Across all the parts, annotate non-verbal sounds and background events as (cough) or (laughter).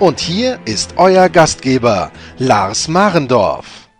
Und hier ist euer Gastgeber, Lars Marendorf.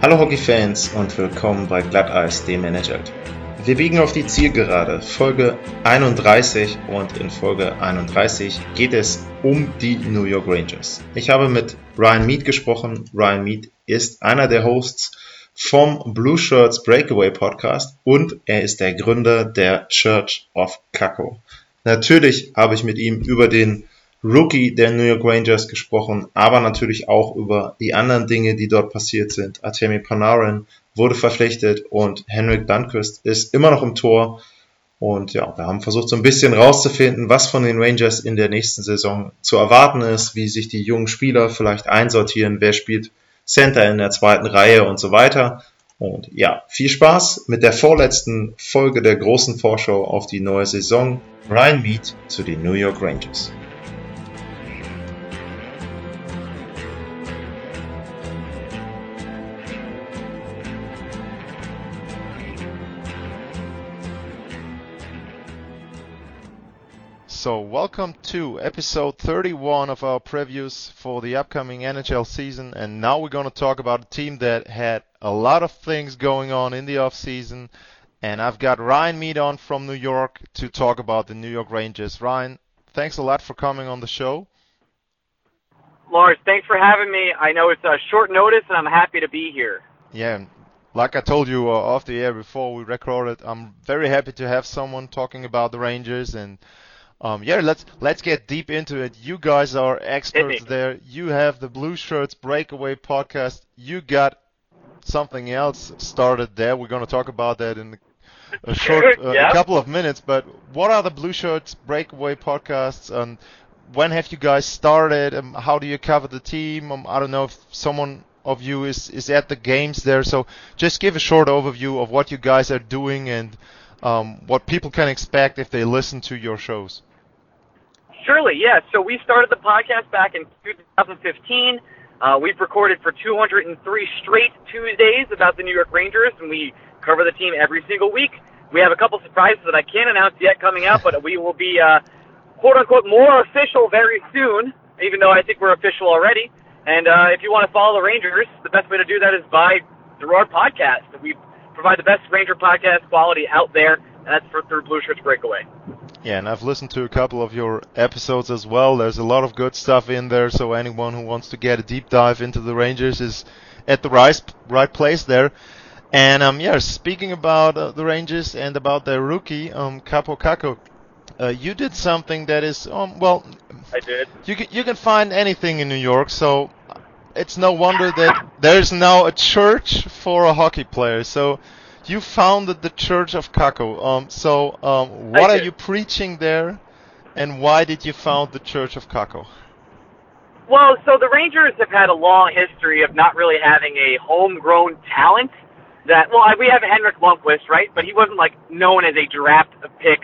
Hallo Hockeyfans und willkommen bei Glatteis Demanaged. Wir biegen auf die Zielgerade, Folge 31 und in Folge 31 geht es um die New York Rangers. Ich habe mit Ryan Mead gesprochen. Ryan Mead ist einer der Hosts vom Blue Shirts Breakaway Podcast und er ist der Gründer der Church of Kako. Natürlich habe ich mit ihm über den Rookie der New York Rangers gesprochen, aber natürlich auch über die anderen Dinge, die dort passiert sind. Artemi Panarin wurde verpflichtet und Henrik Lundqvist ist immer noch im Tor. Und ja, wir haben versucht so ein bisschen rauszufinden, was von den Rangers in der nächsten Saison zu erwarten ist, wie sich die jungen Spieler vielleicht einsortieren, wer spielt Center in der zweiten Reihe und so weiter. Und ja, viel Spaß mit der vorletzten Folge der großen Vorschau auf die neue Saison. Ryan Mead zu den New York Rangers. So, welcome to episode 31 of our previews for the upcoming NHL season. And now we're going to talk about a team that had a lot of things going on in the off season. And I've got Ryan Mead on from New York to talk about the New York Rangers. Ryan, thanks a lot for coming on the show. Lars, thanks for having me. I know it's a short notice, and I'm happy to be here. Yeah, like I told you uh, off the air before we recorded, I'm very happy to have someone talking about the Rangers and um, yeah, let's let's get deep into it. You guys are experts there. You have the Blue Shirts Breakaway podcast. You got something else started there. We're going to talk about that in a (laughs) short uh, Yep. a couple of minutes. But what are the Blue Shirts Breakaway podcasts? And when have you guys started? Um, how do you cover the team? Um, I don't know if someone of you is is at the games there. So just give a short overview of what you guys are doing and um, what people can expect if they listen to your shows. Surely, yeah. So we started the podcast back in 2015. Uh, we've recorded for 203 straight Tuesdays about the New York Rangers, and we cover the team every single week. We have a couple surprises that I can't announce yet coming out, but we will be uh, quote unquote more official very soon, even though I think we're official already. And uh, if you want to follow the Rangers, the best way to do that is by through our podcast. We provide the best Ranger podcast quality out there, and that's for, through Blue Shirts Breakaway. Yeah, and I've listened to a couple of your episodes as well. There's a lot of good stuff in there, so anyone who wants to get a deep dive into the Rangers is at the right right place there. And um, yeah, speaking about uh, the Rangers and about their rookie, um, Kaapo Kakko, uh, you did something that is um, well, I did. you can you can find anything in New York, so it's no wonder that there's now a church for a hockey player. So you founded the Church of Kakko. Um, so um, what are you preaching there, and why did you found the Church of Kakko? Well, so the Rangers have had a long history of not really having a homegrown talent. That well, we have Henrik Lundqvist, right? But he wasn't like known as a draft pick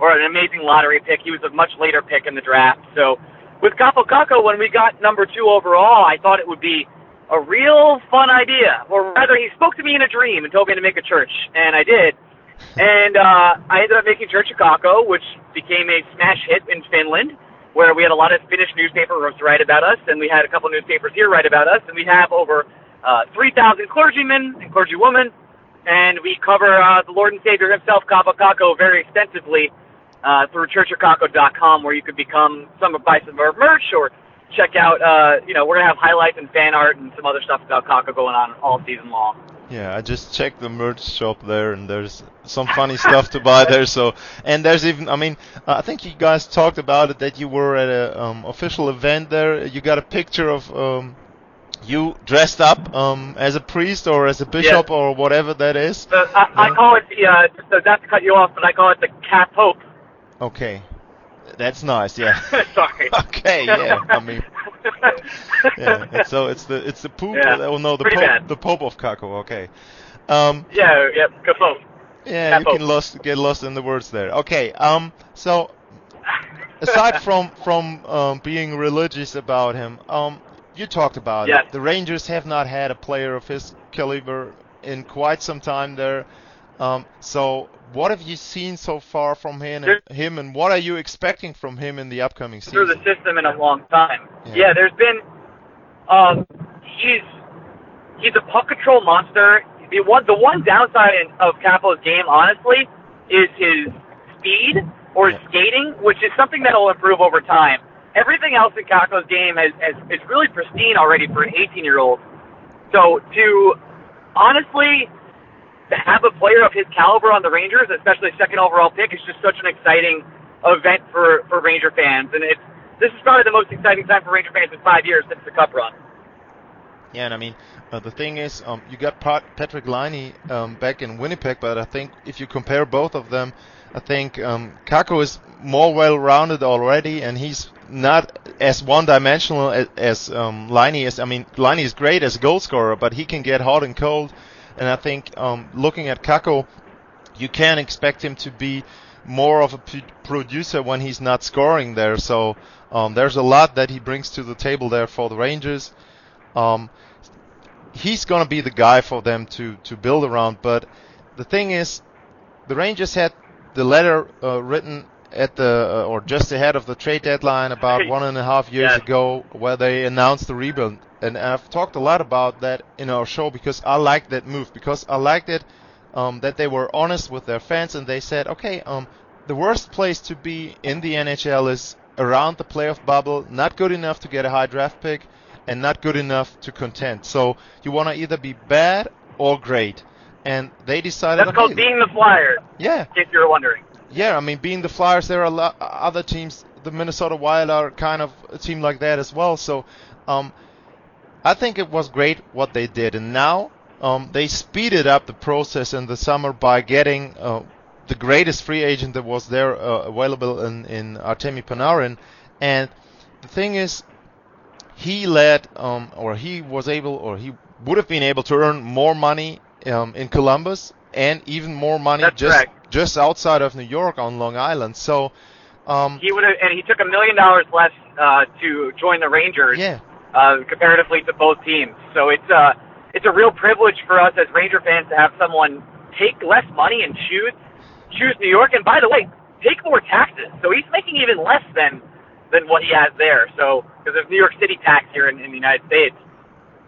or an amazing lottery pick. He was a much later pick in the draft. So with Kaapo Kakko, when we got number two overall, I thought it would be a real fun idea. Or rather, he spoke to me in a dream and told me to make a church, and I did. And uh, I ended up making Church Kakko, which became a smash hit in Finland, where we had a lot of Finnish newspapers write about us, and we had a couple newspapers here write about us, and we have over uh, 3,000 clergymen and clergywomen, and we cover uh, the Lord and Savior himself, Kaapo Kakko, very extensively uh, through churchofkakko.com, where you could become some buy some of our merch or check out. Uh, you know, we're gonna have highlights and fan art and some other stuff about Kakko going on all season long. Yeah, I just checked the merch shop there, and there's some funny stuff to buy there. So, and there's even, I mean, uh, I think you guys talked about it that you were at a um, official event there. You got a picture of um, you dressed up um, as a priest or as a bishop or whatever that is. Uh, I, I call it the, uh, uh, not to cut you off, but I call it the Cap Pope. Okay. That's nice, yeah. (laughs) Sorry. okay, yeah. I mean, (laughs) yeah. And so it's the it's the poop. Yeah, oh no, the pretty pope, bad. the pope of Kakko. Okay. Um, Yeah, yeah, Kafoam. yeah, you can lost get lost in the words there. Okay. Um, so aside (laughs) from from um, being religious about him, um, you talked about Yes. it. The Rangers have not had a player of his caliber in quite some time there. Um, so what have you seen so far from him and, him, and what are you expecting from him in the upcoming season? through the system in a long time. Yeah. Yeah, there's been um he's he's a puck control monster. The one the one downside in, of Kaapo's game, honestly, is his speed or his Yeah. skating, which is something that'll improve over time. Everything else in Kaapo's game has, has is really pristine already for an 18 year old. So to honestly to have a player of his caliber on the Rangers, especially second overall pick, is just such an exciting event for, for Ranger fans. And it's this is probably the most exciting time for Ranger fans in five years since the Cup run. Yeah, and I mean, uh, the thing is, um, you got Pat- Patrik Laine um, back in Winnipeg, but I think if you compare both of them, I think um, Kakko is more well-rounded already, and he's not as one-dimensional as, as um, Laine is. I mean, Laine is great as a goal scorer, but he can get hot and cold, and I think um, looking at Kakko, you can expect him to be more of a p- producer when he's not scoring there. So um, there's a lot that he brings to the table there for the Rangers. Um, he's going to be the guy for them to, to build around. But the thing is, the Rangers had the letter uh, written at the uh, or just ahead of the trade deadline about one and a half years Yes. ago, where they announced the rebuild. And I've talked a lot about that in our show because I liked that move because I liked it um, that they were honest with their fans and they said, okay, um, the worst place to be in the NHL is around the playoff bubble, not good enough to get a high draft pick, and not good enough to contend. So you want to either be bad or great. And they decided. That's called being the Flyers, yeah, if you're wondering. Yeah. I mean, being the Flyers, there are a lot other teams. The Minnesota Wild are kind of a team like that as well. So, um, I think it was great what they did, and now um, they speeded up the process in the summer by getting uh, the greatest free agent that was there uh, available in in Artemi Panarin, and the thing is, he led um, or he was able or he would have been able to earn more money um, in Columbus and even more money That's just correct. Just outside of New York on Long Island. So, um, He would have, and he took a million dollars less uh, to join the Rangers. yeah, uh, comparatively to both teams. So it's uh, it's a real privilege for us as Ranger fans to have someone take less money and choose choose New York. And by the way, take more taxes. So he's making even less than than what he has there. So because there's New York City tax here in, in the United States,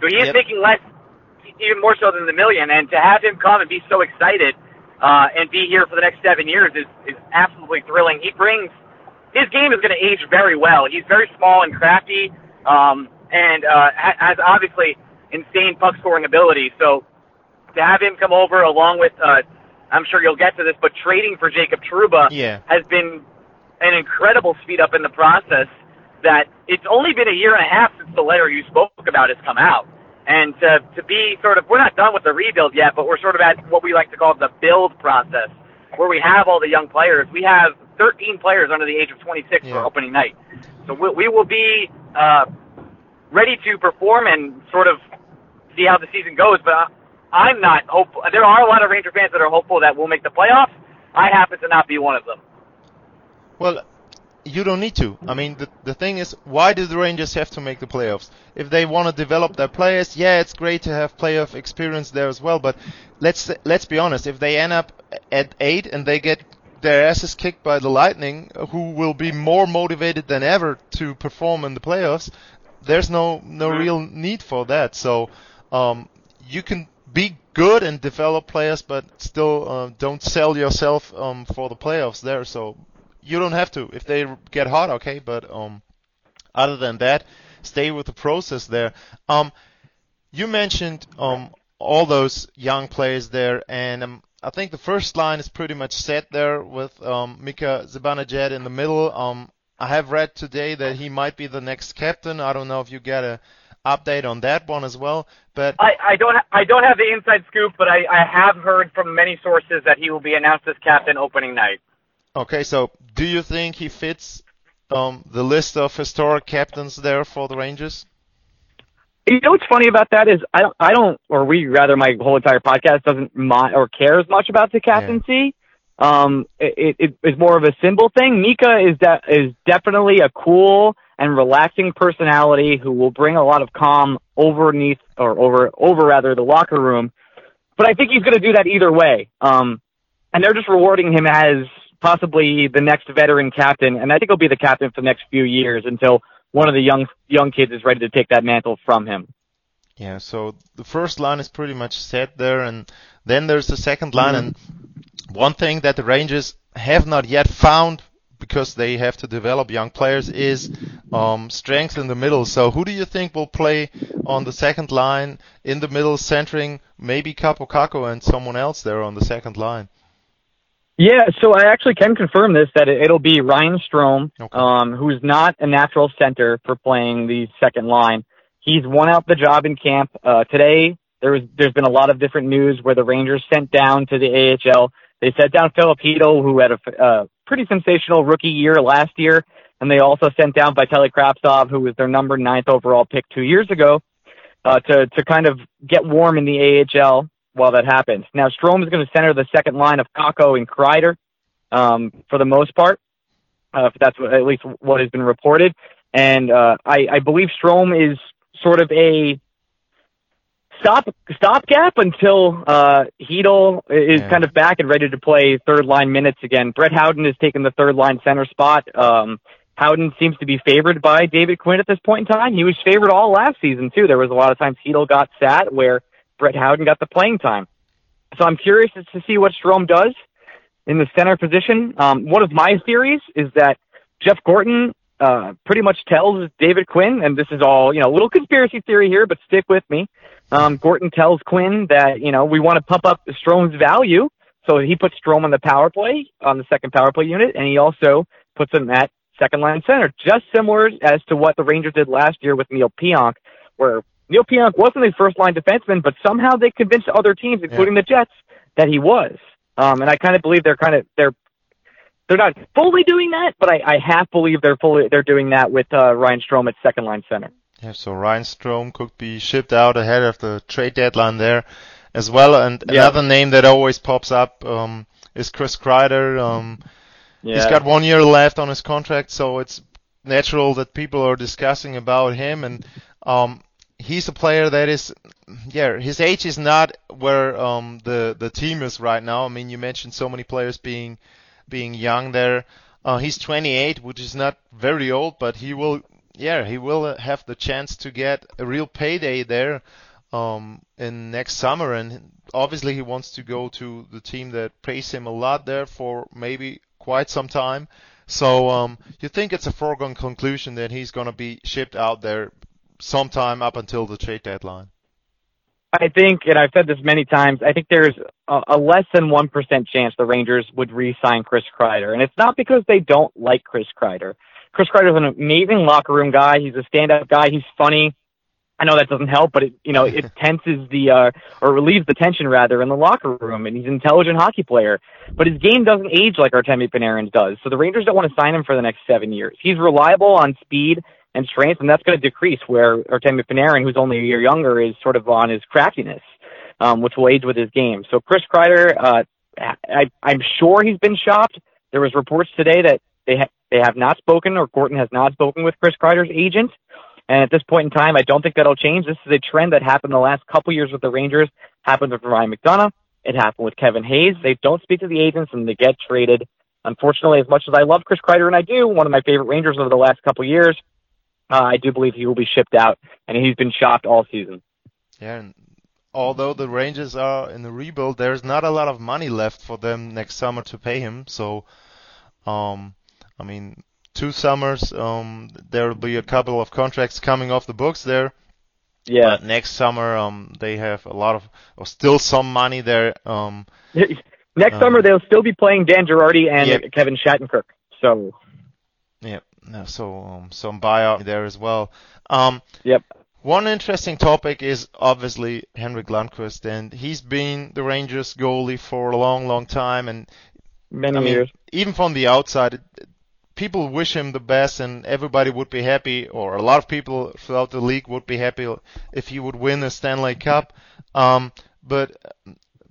so he is Yep. making less, even more so than the million. And to have him come and be so excited uh, and be here for the next seven years is is absolutely thrilling. He brings his game is going to age very well. He's very small and crafty, um, and uh, has obviously insane puck scoring ability. So to have him come over along with, uh, I'm sure you'll get to this, but trading for Jacob Trouba Yeah. has been an incredible speed up in the process. That it's only been a year and a half since the letter you spoke about has come out. And to, to be sort of, we're not done with the rebuild yet, but we're sort of at what we like to call the build process, where we have all the young players. We have 13 players under the age of 26 Yeah. for opening night. So we, we will be uh, ready to perform and sort of see how the season goes. But I, I'm not hopeful. There are a lot of Ranger fans that are hopeful that we'll make the playoffs. I happen to not be one of them. Well, you don't need to. I mean, the the thing is, why do the Rangers have to make the playoffs? If they want to develop their players, yeah, it's great to have playoff experience there as well. But let's let's be honest. If they end up at eight and they get their asses kicked by the Lightning, who will be more motivated than ever to perform in the playoffs, there's no no real need for that. So um, you can be good and develop players, but still uh, don't sell yourself um, for the playoffs there. So you don't have to. If they get hot, okay. But um, other than that, stay with the process there. Um, you mentioned um, all those young players there, and um, I think the first line is pretty much set there with um, Mika Zibanejad in the middle. Um, I have read today that he might be the next captain. I don't know if you get a update on that one as well, but I, I don't I don't have the inside scoop, but I, I have heard from many sources that he will be announced as captain opening night. Okay, so do you think he fits um, the list of historic captains there for the Rangers? You know what's funny about that is I don't, I don't, or we rather, my whole entire podcast doesn't mind or cares much about the captaincy. Yeah. Um, it, it is more of a symbol thing. Mika is that is definitely a cool and relaxing personality who will bring a lot of calm overneath or over over rather the locker room. But I think he's going to do that either way. Um, and they're just rewarding him as possibly the next veteran captain, and I think he'll be the captain for the next few years until one of the young young kids is ready to take that mantle from him. Yeah, so the first line is pretty much set there, and then there's the second line, mm-hmm. and one thing that the Rangers have not yet found because they have to develop young players is um, strength in the middle. So who do you think will play on the second line in the middle, centering maybe Kaapo Kakko and someone else there on the second line? Yeah, so I actually can confirm this that it'll be Ryan Strome, okay. um, who's not a natural center for playing the second line. He's won out the job in camp. Uh, today, there was there's been a lot of different news where the Rangers sent down to the AHL. They sent down Filip Chytil, who had a uh, pretty sensational rookie year last year, and they also sent down Vitaly Kravtsov, who was their number ninth overall pick two years ago, uh, to to kind of get warm in the AHL while that happens. Now, Strome is going to center the second line of Kakko and Kreider um, for the most part. Uh, that's what, at least what has been reported. And uh, I, I believe Strome is sort of a stop stopgap until uh, is yeah. kind of back and ready to play third line minutes again. Brett Howden has taken the third line center spot. Um, Howden seems to be favored by David Quinn at this point in time. He was favored all last season too. There was a lot of times Chytil got sat where Brett Howden got the playing time. So I'm curious to see what Strome does in the center position. Um, one of my theories is that Jeff Gorton uh, pretty much tells David Quinn, and this is all, you know, a little conspiracy theory here, but stick with me. Um, Gorton tells Quinn that, you know, we want to pump up Strome's value. So he puts Strome on the power play, on the second power play unit, and he also puts him at second line center, just similar as to what the Rangers did last year with Neal Pionk, where Neal Pionk wasn't a first line defenseman, but somehow they convinced other teams, including yeah. the Jets, that he was. Um, and I kind of believe they're kind of they're they're not fully doing that, but I, I half believe they're fully they're doing that with uh, Ryan Strome at second line center. Yeah, so Ryan Strome could be shipped out ahead of the trade deadline there as well. And yeah. another name that always pops up um, is Chris Kreider. Um, yeah. He's got one year left on his contract, so it's natural that people are discussing about him. And um, he's a player that is, yeah, his age is not where um, the the team is right now. I mean, you mentioned so many players being being young there. Uh, he's 28, which is not very old, but he will, yeah, he will have the chance to get a real payday there um, in next summer. And obviously, he wants to go to the team that pays him a lot there for maybe quite some time. So um, you think it's a foregone conclusion that he's going to be shipped out there sometime up until the trade deadline? I think, and I've said this many times, I think there's a, a less than 1% chance the Rangers would re-sign Chris Kreider. And it's not because they don't like Chris Kreider. Chris Kreider is an amazing locker room guy. He's a stand-up guy. He's funny. I know that doesn't help, but it, you know, it (laughs) tenses the, uh, or relieves the tension rather in the locker room. And he's an intelligent hockey player, but his game doesn't age like Artemi Panarin's does. So the Rangers don't want to sign him for the next seven years. He's reliable on speed and strength, and that's going to decrease. Where Artemi Panarin, who's only a year younger, is sort of on his craftiness, um, which will age with his game. So Chris Kreider, uh, I, I'm sure he's been shopped. There was reports today that they ha- they have not spoken, or Gorton has not spoken with Chris Kreider's agent. And at this point in time, I don't think that'll change. This is a trend that happened the last couple years with the Rangers. Happened with Ryan McDonagh. It happened with Kevin Hayes. They don't speak to the agents and they get traded. Unfortunately, as much as I love Chris Kreider and I do, one of my favorite Rangers over the last couple years, uh, I do believe he will be shipped out, and he's been shopped all season. Yeah, and although the Rangers are in the rebuild, there's not a lot of money left for them next summer to pay him. So, um, I mean, two summers, um, there will be a couple of contracts coming off the books there. Yeah. But next summer, um, they have a lot of, or still some money there. Um, (laughs) next um, summer they'll still be playing Dan Girardi and yep. Kevin Shattenkirk. So. Yeah so um, some buyout there as well. Um, yep. One interesting topic is obviously Henrik Lundqvist, and he's been the Rangers goalie for a long, long time, and many I mean, years. even from the outside, people wish him the best, and everybody would be happy, or a lot of people throughout the league would be happy if he would win the Stanley Cup. Um, but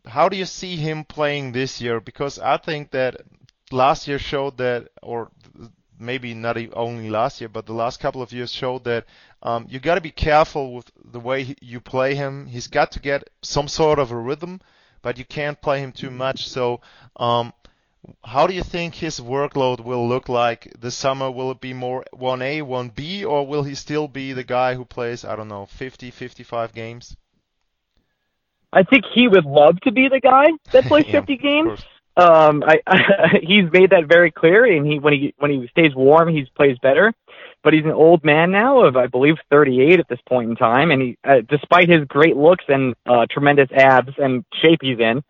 how do you see him playing this year? Because I think that last year showed that, or maybe not only last year, but the last couple of years showed that um, you got to be careful with the way you play him. He's got to get some sort of a rhythm, but you can't play him too much. So, um, how do you think his workload will look like this summer? Will it be more 1A, 1B, or will he still be the guy who plays, I don't know, 50, 55 games? I think he would love to be the guy that (laughs) plays yeah, 50 games. Um, I, (laughs) I, he's made that very clear, and he when he when he stays warm, he plays better. But he's an old man now of I believe 38 at this point in time, and he, uh, despite his great looks and uh, tremendous abs and shape he's in,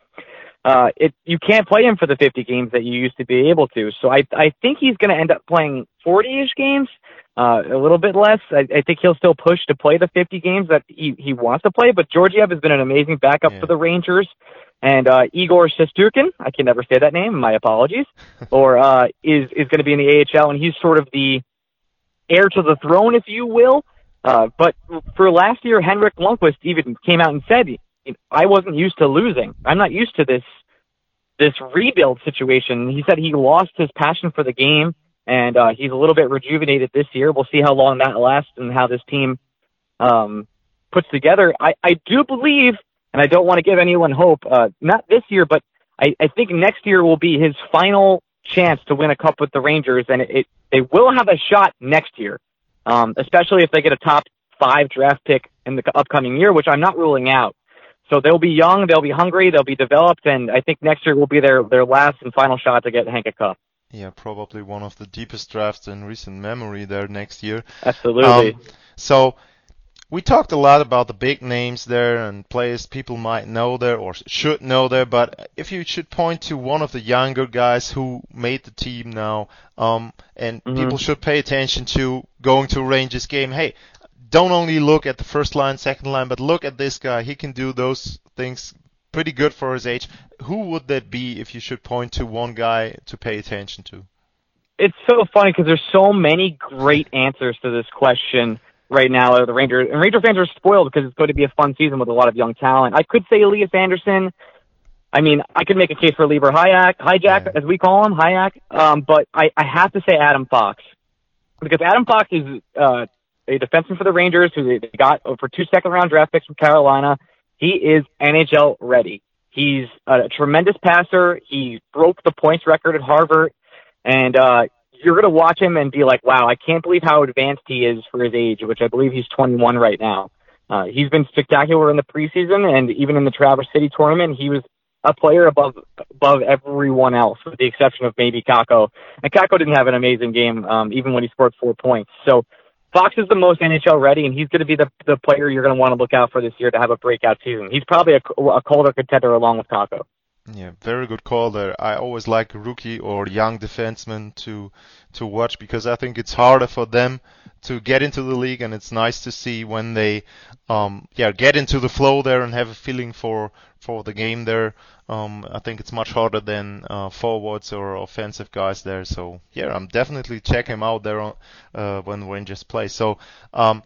uh, it you can't play him for the 50 games that you used to be able to. So I I think he's going to end up playing 40ish games, uh, a little bit less. I, I think he'll still push to play the 50 games that he he wants to play. But Georgiev has been an amazing backup yeah. for the Rangers. And uh, Igor Shesterkin, I can never say that name. My apologies. (laughs) or uh, is is going to be in the AHL, and he's sort of the heir to the throne, if you will. Uh, but for last year, Henrik Lundqvist even came out and said, "I wasn't used to losing. I'm not used to this this rebuild situation." He said he lost his passion for the game, and uh, he's a little bit rejuvenated this year. We'll see how long that lasts and how this team um, puts together. I, I do believe and I don't want to give anyone hope. Uh, not this year, but I, I think next year will be his final chance to win a cup with the Rangers, and it, it they will have a shot next year, um, especially if they get a top five draft pick in the upcoming year, which I'm not ruling out. So they'll be young, they'll be hungry, they'll be developed, and I think next year will be their their last and final shot to get Hank a cup. Yeah, probably one of the deepest drafts in recent memory there next year. Absolutely. Um, so we talked a lot about the big names there and players people might know there or should know there, but if you should point to one of the younger guys who made the team now, um, and mm-hmm. people should pay attention to going to a Rangers game, hey, don't only look at the first line, second line, but look at this guy. He can do those things pretty good for his age. Who would that be if you should point to one guy to pay attention to? It's so funny because there's so many great answers to this question right now are the Rangers. And Ranger fans are spoiled because it's going to be a fun season with a lot of young talent. I could say Elias Andersson. I mean, I could make a case for Libor Hajek, Hijack, yeah. as we call him, Hajek. Um, but I, I have to say Adam Fox because Adam Fox is uh, a defenseman for the Rangers who they got for two second round draft picks from Carolina. He is NHL ready. He's a tremendous passer. He broke the points record at Harvard, and uh, you're going to watch him and be like, wow, I can't believe how advanced he is for his age, which I believe he's 21 right now. Uh, he's been spectacular in the preseason and even in the Traverse City tournament, he was a player above above everyone else, with the exception of maybe Kakko. And Kakko didn't have an amazing game, um, even when he scored four points. So Fox is the most NHL ready, and he's going to be the the player you're going to want to look out for this year to have a breakout season. He's probably a, a Calder contender along with Kakko. Yeah, very good call there. I always like rookie or young defensemen to to watch because I think it's harder for them to get into the league, and it's nice to see when they um yeah get into the flow there and have a feeling for for the game there. Um, I think it's much harder than uh, forwards or offensive guys there. So yeah, I'm definitely check him out there on, uh, when Rangers play. So um,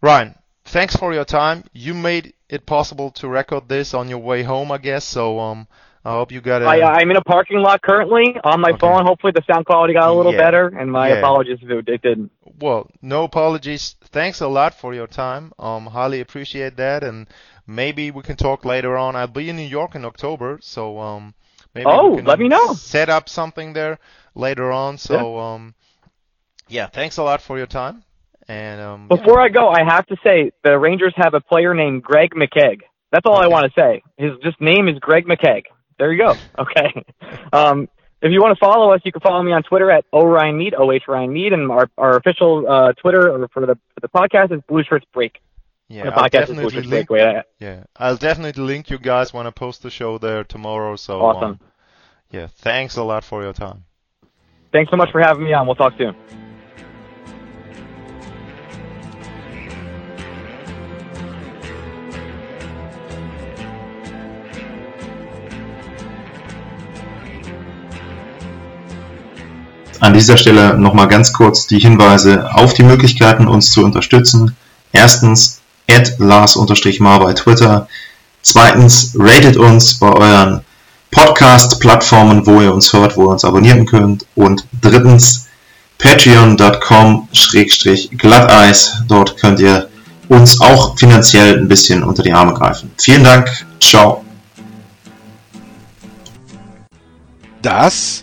Ryan, thanks for your time. You made it possible to record this on your way home, I guess. So um, I hope you got it. I, I'm in a parking lot currently on my okay. phone. Hopefully the sound quality got a little yeah. better, and my yeah. apologies if it, it didn't. Well, no apologies. Thanks a lot for your time. Um, highly appreciate that, and maybe we can talk later on. I'll be in New York in October, so um, maybe oh, let me know. Set up something there later on. So yeah. um, yeah, thanks a lot for your time. And um, before yeah. I go, I have to say the Rangers have a player named Greg McKegg. That's all okay. I want to say. His just name is Greg McKegg. There you go. Okay. Um, if you want to follow us, you can follow me on Twitter at ORyanMead, O-H Ryan Mead, and our, our official uh, Twitter for the for the podcast is Blue Shirts Break. Yeah, the I'll definitely link. Break. Yeah, I'll definitely link you guys when I post the show there tomorrow. So awesome. Um, yeah, thanks a lot for your time. Thanks so much for having me on. We'll talk soon. An dieser Stelle nochmal ganz kurz die Hinweise auf die Möglichkeiten, uns zu unterstützen. Erstens, at Lars-Mar bei Twitter. Zweitens, ratet uns bei euren Podcast-Plattformen, wo ihr uns hört, wo ihr uns abonnieren könnt. Und drittens, patreon.com-glatteis. Dort könnt ihr uns auch finanziell ein bisschen unter die Arme greifen. Vielen Dank. Ciao. Das